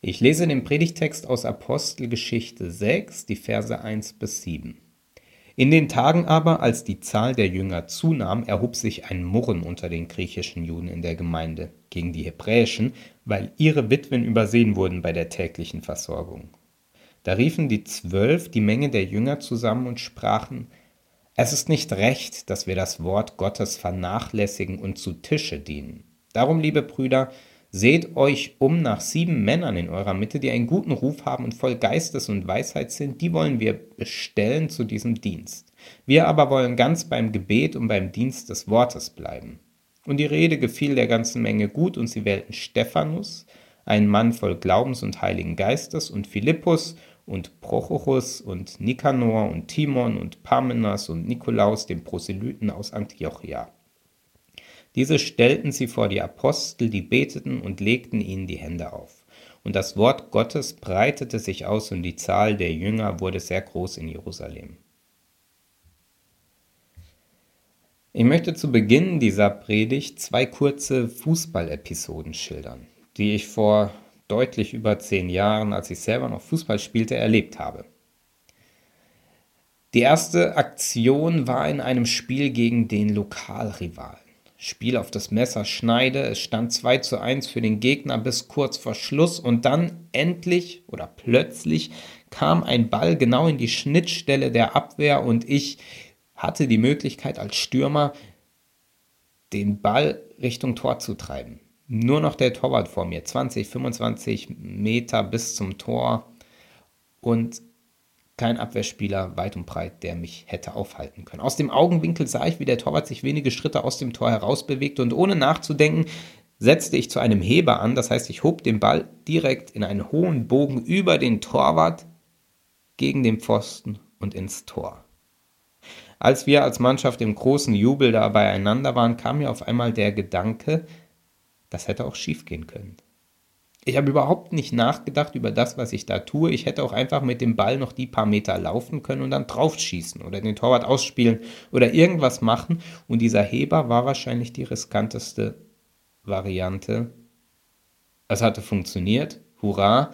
Ich lese den Predigtext aus Apostelgeschichte 6, die Verse 1 bis 7. In den Tagen aber, als die Zahl der Jünger zunahm, erhob sich ein Murren unter den griechischen Juden in der Gemeinde gegen die hebräischen, weil ihre Witwen übersehen wurden bei der täglichen Versorgung. Da riefen die Zwölf die Menge der Jünger zusammen und sprachen, es ist nicht recht, dass wir das Wort Gottes vernachlässigen und zu Tische dienen. Darum, liebe Brüder, Seht euch um nach sieben Männern in eurer Mitte, die einen guten Ruf haben und voll Geistes und Weisheit sind, die wollen wir bestellen zu diesem Dienst. Wir aber wollen ganz beim Gebet und beim Dienst des Wortes bleiben. Und die Rede gefiel der ganzen Menge gut, und sie wählten Stephanus, einen Mann voll Glaubens und Heiligen Geistes, und Philippus und Prochorus und Nikanor und Timon und Parmenas und Nikolaus, den Proselyten aus Antiochia diese stellten sie vor die Apostel, die beteten und legten ihnen die Hände auf. Und das Wort Gottes breitete sich aus und die Zahl der Jünger wurde sehr groß in Jerusalem. Ich möchte zu Beginn dieser Predigt zwei kurze Fußballepisoden schildern, die ich vor deutlich über zehn Jahren, als ich selber noch Fußball spielte, erlebt habe. Die erste Aktion war in einem Spiel gegen den Lokalrivalen. Spiel auf das Messer schneide. Es stand 2 zu 1 für den Gegner bis kurz vor Schluss und dann endlich oder plötzlich kam ein Ball genau in die Schnittstelle der Abwehr und ich hatte die Möglichkeit als Stürmer den Ball Richtung Tor zu treiben. Nur noch der Torwart vor mir, 20, 25 Meter bis zum Tor und kein Abwehrspieler weit und breit, der mich hätte aufhalten können. Aus dem Augenwinkel sah ich, wie der Torwart sich wenige Schritte aus dem Tor heraus bewegte und ohne nachzudenken setzte ich zu einem Heber an. Das heißt, ich hob den Ball direkt in einen hohen Bogen über den Torwart gegen den Pfosten und ins Tor. Als wir als Mannschaft im großen Jubel da beieinander waren, kam mir auf einmal der Gedanke, das hätte auch schiefgehen können. Ich habe überhaupt nicht nachgedacht über das, was ich da tue. Ich hätte auch einfach mit dem Ball noch die paar Meter laufen können und dann draufschießen oder den Torwart ausspielen oder irgendwas machen. Und dieser Heber war wahrscheinlich die riskanteste Variante. Es hatte funktioniert, hurra,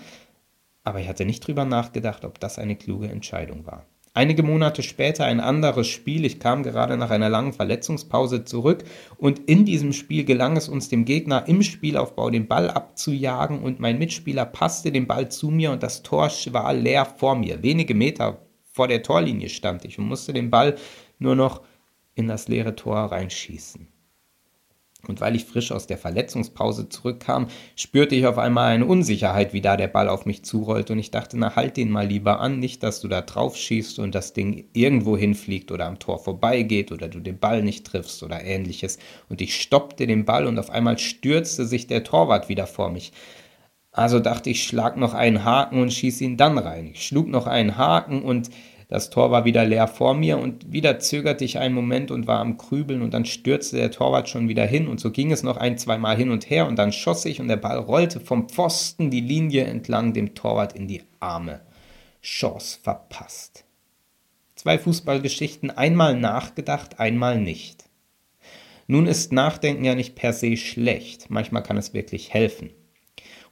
aber ich hatte nicht drüber nachgedacht, ob das eine kluge Entscheidung war. Einige Monate später ein anderes Spiel. Ich kam gerade nach einer langen Verletzungspause zurück und in diesem Spiel gelang es uns dem Gegner im Spielaufbau den Ball abzujagen und mein Mitspieler passte den Ball zu mir und das Tor war leer vor mir. Wenige Meter vor der Torlinie stand ich und musste den Ball nur noch in das leere Tor reinschießen. Und weil ich frisch aus der Verletzungspause zurückkam, spürte ich auf einmal eine Unsicherheit, wie da der Ball auf mich zurollte. Und ich dachte, na halt den mal lieber an, nicht, dass du da drauf schießt und das Ding irgendwo hinfliegt oder am Tor vorbeigeht oder du den Ball nicht triffst oder ähnliches. Und ich stoppte den Ball und auf einmal stürzte sich der Torwart wieder vor mich. Also dachte ich, schlag noch einen Haken und schieß ihn dann rein. Ich schlug noch einen Haken und das Tor war wieder leer vor mir und wieder zögerte ich einen Moment und war am Krübeln und dann stürzte der Torwart schon wieder hin und so ging es noch ein, zwei Mal hin und her und dann schoss ich und der Ball rollte vom Pfosten die Linie entlang dem Torwart in die Arme. Chance verpasst. Zwei Fußballgeschichten, einmal nachgedacht, einmal nicht. Nun ist Nachdenken ja nicht per se schlecht, manchmal kann es wirklich helfen.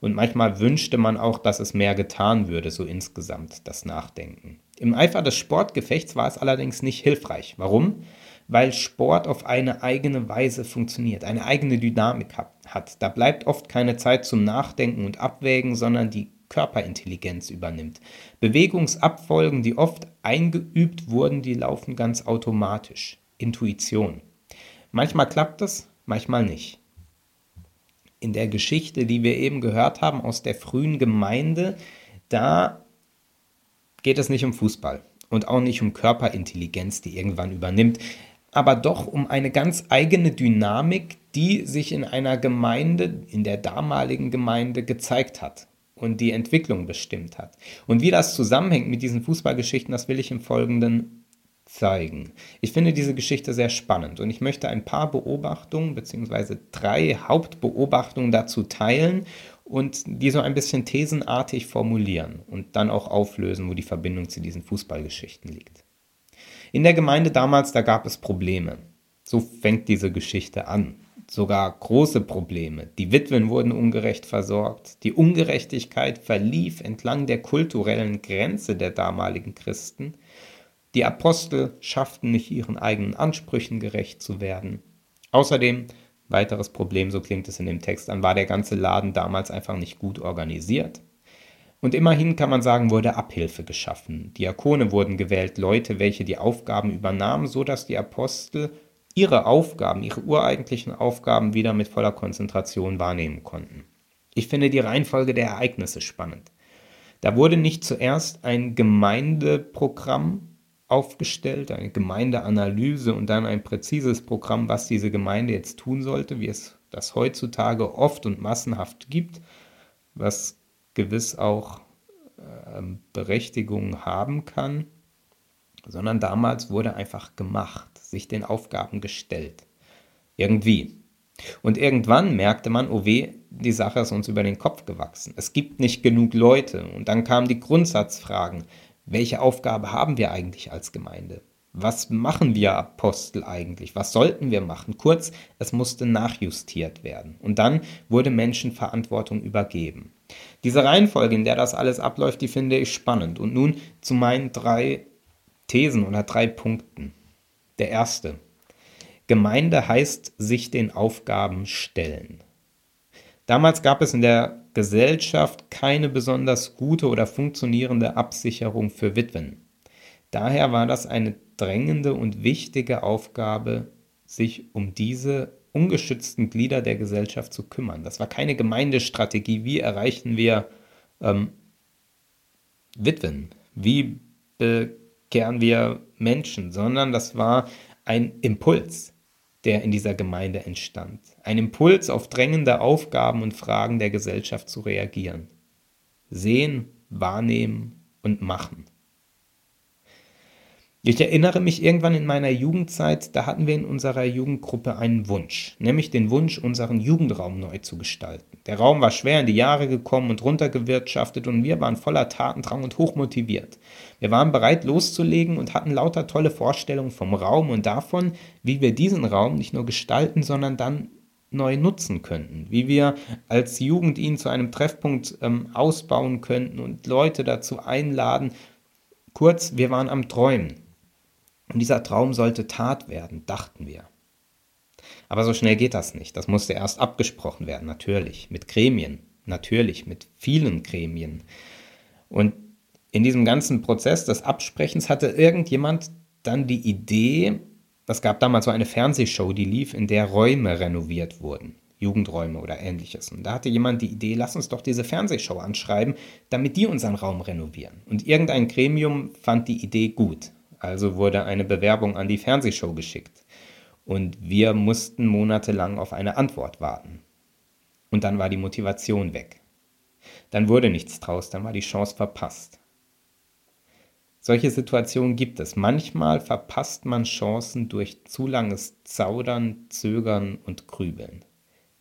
Und manchmal wünschte man auch, dass es mehr getan würde, so insgesamt das Nachdenken. Im Eifer des Sportgefechts war es allerdings nicht hilfreich. Warum? Weil Sport auf eine eigene Weise funktioniert, eine eigene Dynamik hat. Da bleibt oft keine Zeit zum Nachdenken und Abwägen, sondern die Körperintelligenz übernimmt. Bewegungsabfolgen, die oft eingeübt wurden, die laufen ganz automatisch. Intuition. Manchmal klappt es, manchmal nicht. In der Geschichte, die wir eben gehört haben aus der frühen Gemeinde, da geht es nicht um Fußball und auch nicht um Körperintelligenz, die irgendwann übernimmt, aber doch um eine ganz eigene Dynamik, die sich in einer Gemeinde, in der damaligen Gemeinde gezeigt hat und die Entwicklung bestimmt hat. Und wie das zusammenhängt mit diesen Fußballgeschichten, das will ich im Folgenden zeigen. Ich finde diese Geschichte sehr spannend und ich möchte ein paar Beobachtungen bzw. drei Hauptbeobachtungen dazu teilen und die so ein bisschen thesenartig formulieren und dann auch auflösen, wo die Verbindung zu diesen Fußballgeschichten liegt. In der Gemeinde damals, da gab es Probleme. So fängt diese Geschichte an. sogar große Probleme. Die Witwen wurden ungerecht versorgt. Die Ungerechtigkeit verlief entlang der kulturellen Grenze der damaligen Christen. Die Apostel schafften nicht ihren eigenen Ansprüchen gerecht zu werden. Außerdem, weiteres Problem, so klingt es in dem Text an, war der ganze Laden damals einfach nicht gut organisiert. Und immerhin kann man sagen, wurde Abhilfe geschaffen. Diakone wurden gewählt, Leute, welche die Aufgaben übernahmen, so dass die Apostel ihre Aufgaben, ihre ureigentlichen Aufgaben wieder mit voller Konzentration wahrnehmen konnten. Ich finde die Reihenfolge der Ereignisse spannend. Da wurde nicht zuerst ein Gemeindeprogramm aufgestellt, eine Gemeindeanalyse und dann ein präzises Programm, was diese Gemeinde jetzt tun sollte, wie es das heutzutage oft und massenhaft gibt, was gewiss auch äh, Berechtigung haben kann, sondern damals wurde einfach gemacht, sich den Aufgaben gestellt. Irgendwie. Und irgendwann merkte man, oh weh, die Sache ist uns über den Kopf gewachsen. Es gibt nicht genug Leute. Und dann kamen die Grundsatzfragen. Welche Aufgabe haben wir eigentlich als Gemeinde? Was machen wir Apostel eigentlich? Was sollten wir machen? Kurz, es musste nachjustiert werden. Und dann wurde Menschen Verantwortung übergeben. Diese Reihenfolge, in der das alles abläuft, die finde ich spannend. Und nun zu meinen drei Thesen oder drei Punkten. Der erste. Gemeinde heißt sich den Aufgaben stellen. Damals gab es in der Gesellschaft keine besonders gute oder funktionierende Absicherung für Witwen. Daher war das eine drängende und wichtige Aufgabe, sich um diese ungeschützten Glieder der Gesellschaft zu kümmern. Das war keine Gemeindestrategie. Wie erreichen wir ähm, Witwen? Wie bekehren wir Menschen? Sondern das war ein Impuls, der in dieser Gemeinde entstand. Ein Impuls, auf drängende Aufgaben und Fragen der Gesellschaft zu reagieren. Sehen, wahrnehmen und machen. Ich erinnere mich irgendwann in meiner Jugendzeit, da hatten wir in unserer Jugendgruppe einen Wunsch, nämlich den Wunsch, unseren Jugendraum neu zu gestalten. Der Raum war schwer in die Jahre gekommen und runtergewirtschaftet und wir waren voller Tatendrang und hochmotiviert. Wir waren bereit loszulegen und hatten lauter tolle Vorstellungen vom Raum und davon, wie wir diesen Raum nicht nur gestalten, sondern dann neu nutzen könnten, wie wir als Jugend ihn zu einem Treffpunkt ähm, ausbauen könnten und Leute dazu einladen. Kurz, wir waren am Träumen. Und dieser Traum sollte Tat werden, dachten wir. Aber so schnell geht das nicht. Das musste erst abgesprochen werden, natürlich. Mit Gremien, natürlich, mit vielen Gremien. Und in diesem ganzen Prozess des Absprechens hatte irgendjemand dann die Idee, es gab damals so eine Fernsehshow, die lief, in der Räume renoviert wurden. Jugendräume oder ähnliches. Und da hatte jemand die Idee, lass uns doch diese Fernsehshow anschreiben, damit die unseren Raum renovieren. Und irgendein Gremium fand die Idee gut. Also wurde eine Bewerbung an die Fernsehshow geschickt. Und wir mussten monatelang auf eine Antwort warten. Und dann war die Motivation weg. Dann wurde nichts draus, dann war die Chance verpasst. Solche Situationen gibt es. Manchmal verpasst man Chancen durch zu langes Zaudern, Zögern und Grübeln.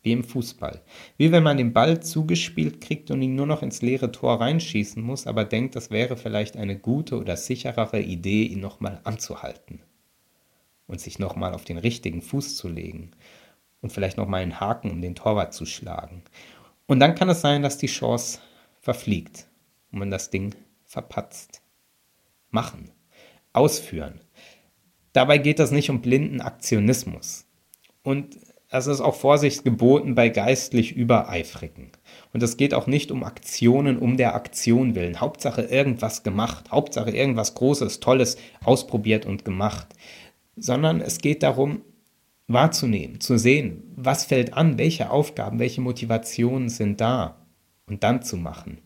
Wie im Fußball. Wie wenn man den Ball zugespielt kriegt und ihn nur noch ins leere Tor reinschießen muss, aber denkt, das wäre vielleicht eine gute oder sicherere Idee, ihn nochmal anzuhalten. Und sich nochmal auf den richtigen Fuß zu legen. Und vielleicht nochmal einen Haken um den Torwart zu schlagen. Und dann kann es sein, dass die Chance verfliegt und man das Ding verpatzt. Machen. Ausführen. Dabei geht es nicht um blinden Aktionismus. Und es ist auch Vorsicht geboten bei geistlich Übereifrigen. Und es geht auch nicht um Aktionen um der Aktion willen. Hauptsache irgendwas gemacht, Hauptsache irgendwas Großes, Tolles ausprobiert und gemacht. Sondern es geht darum, wahrzunehmen, zu sehen, was fällt an, welche Aufgaben, welche Motivationen sind da und dann zu machen.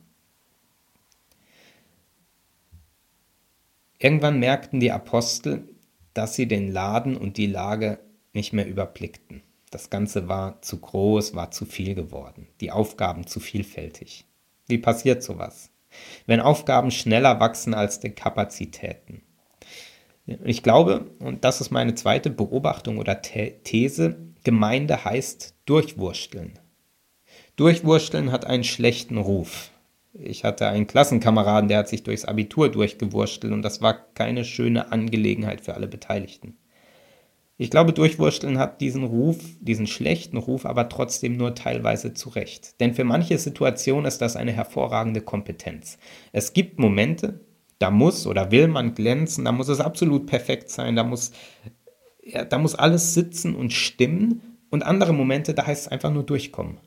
Irgendwann merkten die Apostel, dass sie den Laden und die Lage nicht mehr überblickten. Das Ganze war zu groß, war zu viel geworden. Die Aufgaben zu vielfältig. Wie passiert sowas? Wenn Aufgaben schneller wachsen als die Kapazitäten. Ich glaube, und das ist meine zweite Beobachtung oder These, Gemeinde heißt durchwursteln. Durchwursteln hat einen schlechten Ruf. Ich hatte einen Klassenkameraden, der hat sich durchs Abitur durchgewurstelt und das war keine schöne Angelegenheit für alle Beteiligten. Ich glaube, Durchwursteln hat diesen Ruf, diesen schlechten Ruf, aber trotzdem nur teilweise zurecht. Denn für manche Situationen ist das eine hervorragende Kompetenz. Es gibt Momente, da muss oder will man glänzen, da muss es absolut perfekt sein, da muss, ja, da muss alles sitzen und stimmen. Und andere Momente, da heißt es einfach nur durchkommen.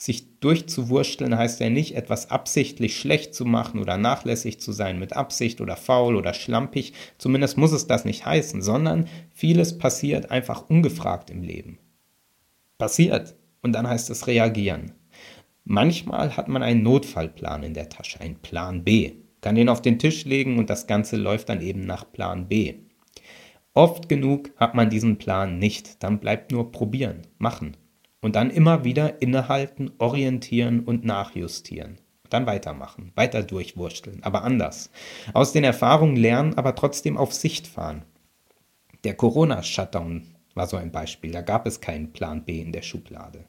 Sich durchzuwursteln heißt ja nicht, etwas absichtlich schlecht zu machen oder nachlässig zu sein mit Absicht oder faul oder schlampig. Zumindest muss es das nicht heißen, sondern vieles passiert einfach ungefragt im Leben. Passiert. Und dann heißt es reagieren. Manchmal hat man einen Notfallplan in der Tasche, einen Plan B. Kann den auf den Tisch legen und das Ganze läuft dann eben nach Plan B. Oft genug hat man diesen Plan nicht. Dann bleibt nur probieren, machen. Und dann immer wieder innehalten, orientieren und nachjustieren. Dann weitermachen, weiter durchwursteln, aber anders. Aus den Erfahrungen lernen, aber trotzdem auf Sicht fahren. Der Corona-Shutdown war so ein Beispiel. Da gab es keinen Plan B in der Schublade.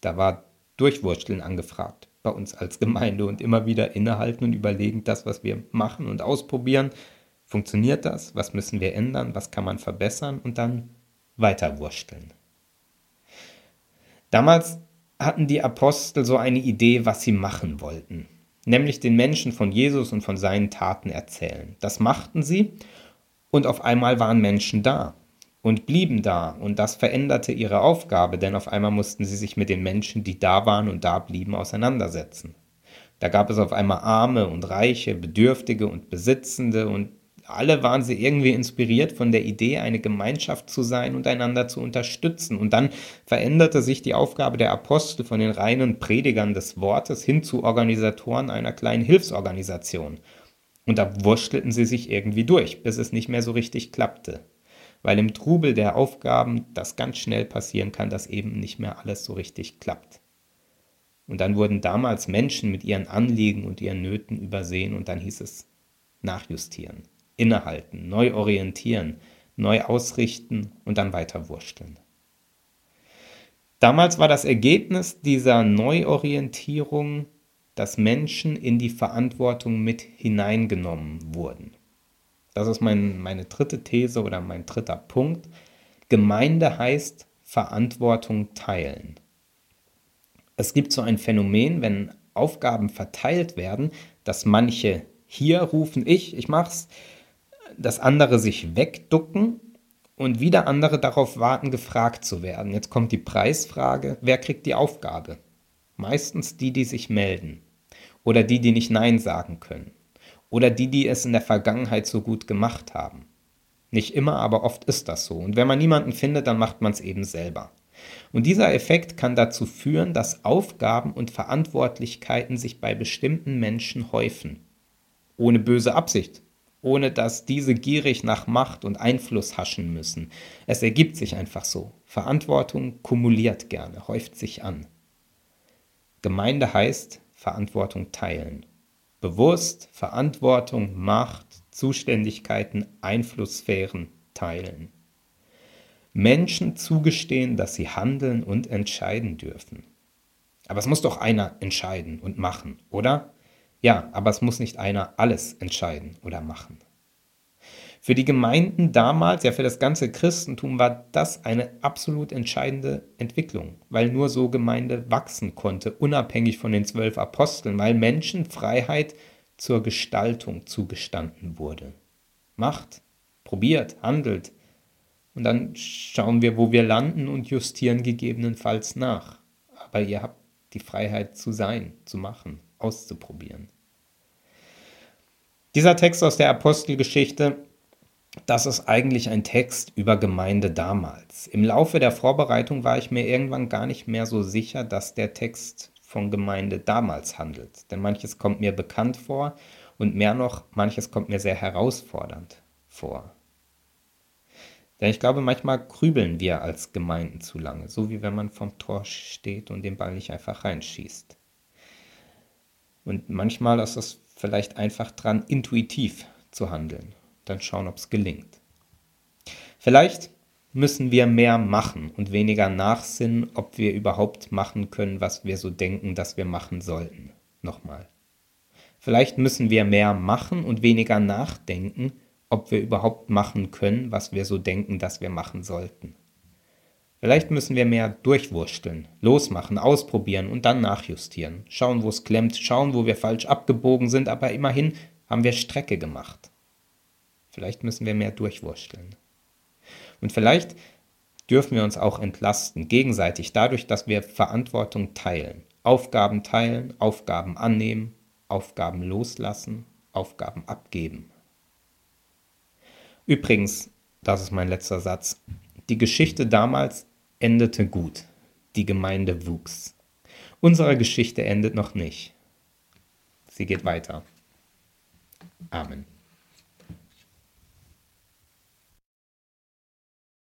Da war Durchwursteln angefragt bei uns als Gemeinde und immer wieder innehalten und überlegen, das, was wir machen und ausprobieren, funktioniert das? Was müssen wir ändern? Was kann man verbessern? Und dann weiterwursteln. Damals hatten die Apostel so eine Idee, was sie machen wollten, nämlich den Menschen von Jesus und von seinen Taten erzählen. Das machten sie und auf einmal waren Menschen da und blieben da und das veränderte ihre Aufgabe, denn auf einmal mussten sie sich mit den Menschen, die da waren und da blieben, auseinandersetzen. Da gab es auf einmal Arme und Reiche, Bedürftige und Besitzende und alle waren sie irgendwie inspiriert von der Idee, eine Gemeinschaft zu sein und einander zu unterstützen. Und dann veränderte sich die Aufgabe der Apostel von den reinen Predigern des Wortes hin zu Organisatoren einer kleinen Hilfsorganisation. Und da wurstelten sie sich irgendwie durch, bis es nicht mehr so richtig klappte. Weil im Trubel der Aufgaben das ganz schnell passieren kann, dass eben nicht mehr alles so richtig klappt. Und dann wurden damals Menschen mit ihren Anliegen und ihren Nöten übersehen und dann hieß es nachjustieren innehalten, neu orientieren, neu ausrichten und dann weiter wursteln. Damals war das Ergebnis dieser Neuorientierung, dass Menschen in die Verantwortung mit hineingenommen wurden. Das ist mein, meine dritte These oder mein dritter Punkt. Gemeinde heißt Verantwortung teilen. Es gibt so ein Phänomen, wenn Aufgaben verteilt werden, dass manche hier rufen, ich, ich mach's, dass andere sich wegducken und wieder andere darauf warten, gefragt zu werden. Jetzt kommt die Preisfrage, wer kriegt die Aufgabe? Meistens die, die sich melden oder die, die nicht Nein sagen können oder die, die es in der Vergangenheit so gut gemacht haben. Nicht immer, aber oft ist das so. Und wenn man niemanden findet, dann macht man es eben selber. Und dieser Effekt kann dazu führen, dass Aufgaben und Verantwortlichkeiten sich bei bestimmten Menschen häufen. Ohne böse Absicht, ohne dass diese gierig nach Macht und Einfluss haschen müssen. Es ergibt sich einfach so. Verantwortung kumuliert gerne, häuft sich an. Gemeinde heißt Verantwortung teilen. Bewusst Verantwortung, Macht, Zuständigkeiten, Einflusssphären teilen. Menschen zugestehen, dass sie handeln und entscheiden dürfen. Aber es muss doch einer entscheiden und machen, oder? Ja, aber es muss nicht einer alles entscheiden oder machen. Für die Gemeinden damals, ja für das ganze Christentum, war das eine absolut entscheidende Entwicklung, weil nur so Gemeinde wachsen konnte, unabhängig von den zwölf Aposteln, weil Menschen Freiheit zur Gestaltung zugestanden wurde. Macht, probiert, handelt und dann schauen wir, wo wir landen und justieren gegebenenfalls nach. Aber ihr habt die Freiheit zu sein, zu machen auszuprobieren. Dieser Text aus der Apostelgeschichte, das ist eigentlich ein Text über Gemeinde damals. Im Laufe der Vorbereitung war ich mir irgendwann gar nicht mehr so sicher, dass der Text von Gemeinde damals handelt. Denn manches kommt mir bekannt vor und mehr noch, manches kommt mir sehr herausfordernd vor. Denn ich glaube, manchmal grübeln wir als Gemeinden zu lange, so wie wenn man vom Tor steht und den Ball nicht einfach reinschießt. Und manchmal ist es vielleicht einfach dran, intuitiv zu handeln. Dann schauen, ob es gelingt. Vielleicht müssen wir mehr machen und weniger nachsinnen, ob wir überhaupt machen können, was wir so denken, dass wir machen sollten. Nochmal. Vielleicht müssen wir mehr machen und weniger nachdenken, ob wir überhaupt machen können, was wir so denken, dass wir machen sollten. Vielleicht müssen wir mehr durchwursteln, losmachen, ausprobieren und dann nachjustieren. Schauen, wo es klemmt, schauen, wo wir falsch abgebogen sind, aber immerhin haben wir Strecke gemacht. Vielleicht müssen wir mehr durchwursteln. Und vielleicht dürfen wir uns auch entlasten, gegenseitig, dadurch, dass wir Verantwortung teilen. Aufgaben teilen, Aufgaben annehmen, Aufgaben loslassen, Aufgaben abgeben. Übrigens, das ist mein letzter Satz, die Geschichte damals endete gut. Die Gemeinde wuchs. Unsere Geschichte endet noch nicht. Sie geht weiter. Amen.